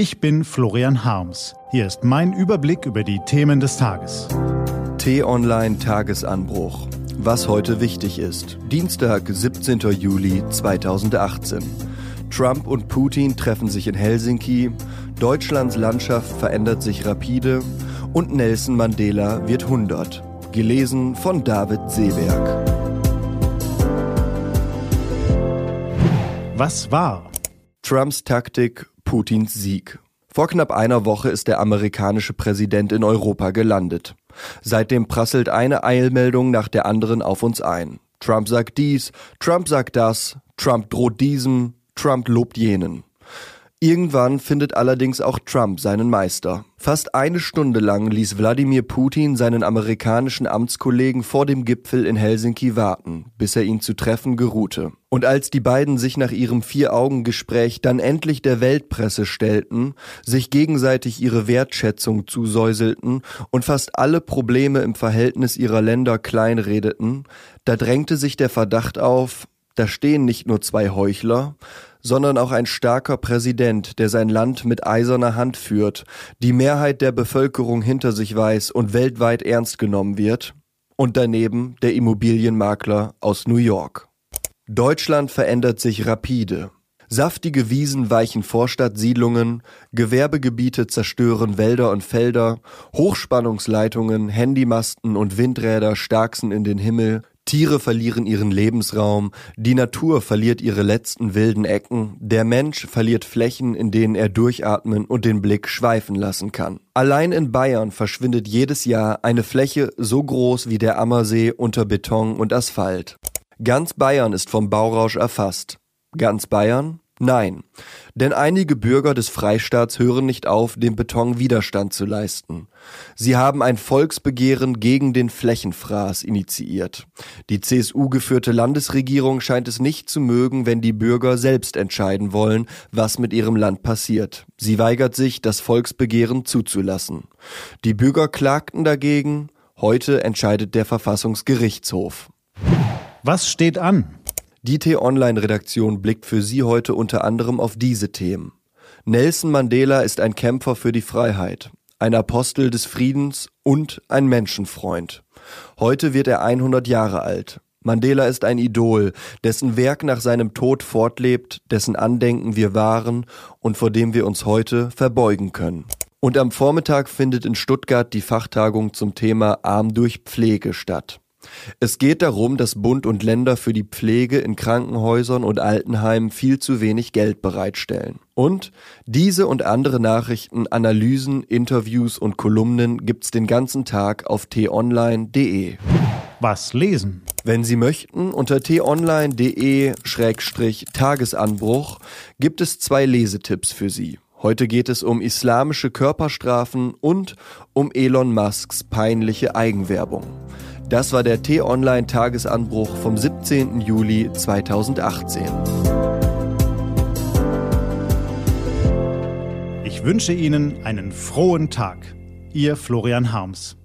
Ich bin Florian Harms. Hier ist mein Überblick über die Themen des Tages. T-Online Tagesanbruch. Was heute wichtig ist. Dienstag, 17. Juli 2018. Trump und Putin treffen sich in Helsinki. Deutschlands Landschaft verändert sich rapide. Und Nelson Mandela wird 100. Gelesen von David Seeberg. Was war? Trumps Taktik, Putins Sieg. Vor knapp einer Woche ist der amerikanische Präsident in Europa gelandet. Seitdem prasselt eine Eilmeldung nach der anderen auf uns ein. Trump sagt dies, Trump sagt das, Trump droht diesem, Trump lobt jenen. Irgendwann findet allerdings auch Trump seinen Meister. Fast eine Stunde lang ließ Wladimir Putin seinen amerikanischen Amtskollegen vor dem Gipfel in Helsinki warten, bis er ihn zu treffen geruhte. Und als die beiden sich nach ihrem Vier-Augen-Gespräch dann endlich der Weltpresse stellten, sich gegenseitig ihre Wertschätzung zusäuselten und fast alle Probleme im Verhältnis ihrer Länder kleinredeten, da drängte sich der Verdacht auf, da stehen nicht nur zwei Heuchler, sondern auch ein starker Präsident, der sein Land mit eiserner Hand führt, die Mehrheit der Bevölkerung hinter sich weiß und weltweit ernst genommen wird, und daneben der Immobilienmakler aus New York. Deutschland verändert sich rapide. Saftige Wiesen weichen Vorstadtsiedlungen, Gewerbegebiete zerstören Wälder und Felder, Hochspannungsleitungen, Handymasten und Windräder starksen in den Himmel, Tiere verlieren ihren Lebensraum, die Natur verliert ihre letzten wilden Ecken, der Mensch verliert Flächen, in denen er durchatmen und den Blick schweifen lassen kann. Allein in Bayern verschwindet jedes Jahr eine Fläche so groß wie der Ammersee unter Beton und Asphalt. Ganz Bayern ist vom Baurausch erfasst. Ganz Bayern? Nein, denn einige Bürger des Freistaats hören nicht auf, dem Beton Widerstand zu leisten. Sie haben ein Volksbegehren gegen den Flächenfraß initiiert. Die CSU geführte Landesregierung scheint es nicht zu mögen, wenn die Bürger selbst entscheiden wollen, was mit ihrem Land passiert. Sie weigert sich, das Volksbegehren zuzulassen. Die Bürger klagten dagegen, heute entscheidet der Verfassungsgerichtshof. Was steht an? Die T-Online-Redaktion blickt für Sie heute unter anderem auf diese Themen. Nelson Mandela ist ein Kämpfer für die Freiheit, ein Apostel des Friedens und ein Menschenfreund. Heute wird er 100 Jahre alt. Mandela ist ein Idol, dessen Werk nach seinem Tod fortlebt, dessen Andenken wir wahren und vor dem wir uns heute verbeugen können. Und am Vormittag findet in Stuttgart die Fachtagung zum Thema Arm durch Pflege statt. Es geht darum, dass Bund und Länder für die Pflege in Krankenhäusern und Altenheimen viel zu wenig Geld bereitstellen. Und diese und andere Nachrichten, Analysen, Interviews und Kolumnen gibt's den ganzen Tag auf t-online.de. Was lesen? Wenn Sie möchten, unter t-online.de-tagesanbruch gibt es zwei Lesetipps für Sie. Heute geht es um islamische Körperstrafen und um Elon Musks peinliche Eigenwerbung. Das war der T-Online-Tagesanbruch vom 17. Juli 2018. Ich wünsche Ihnen einen frohen Tag. Ihr Florian Harms.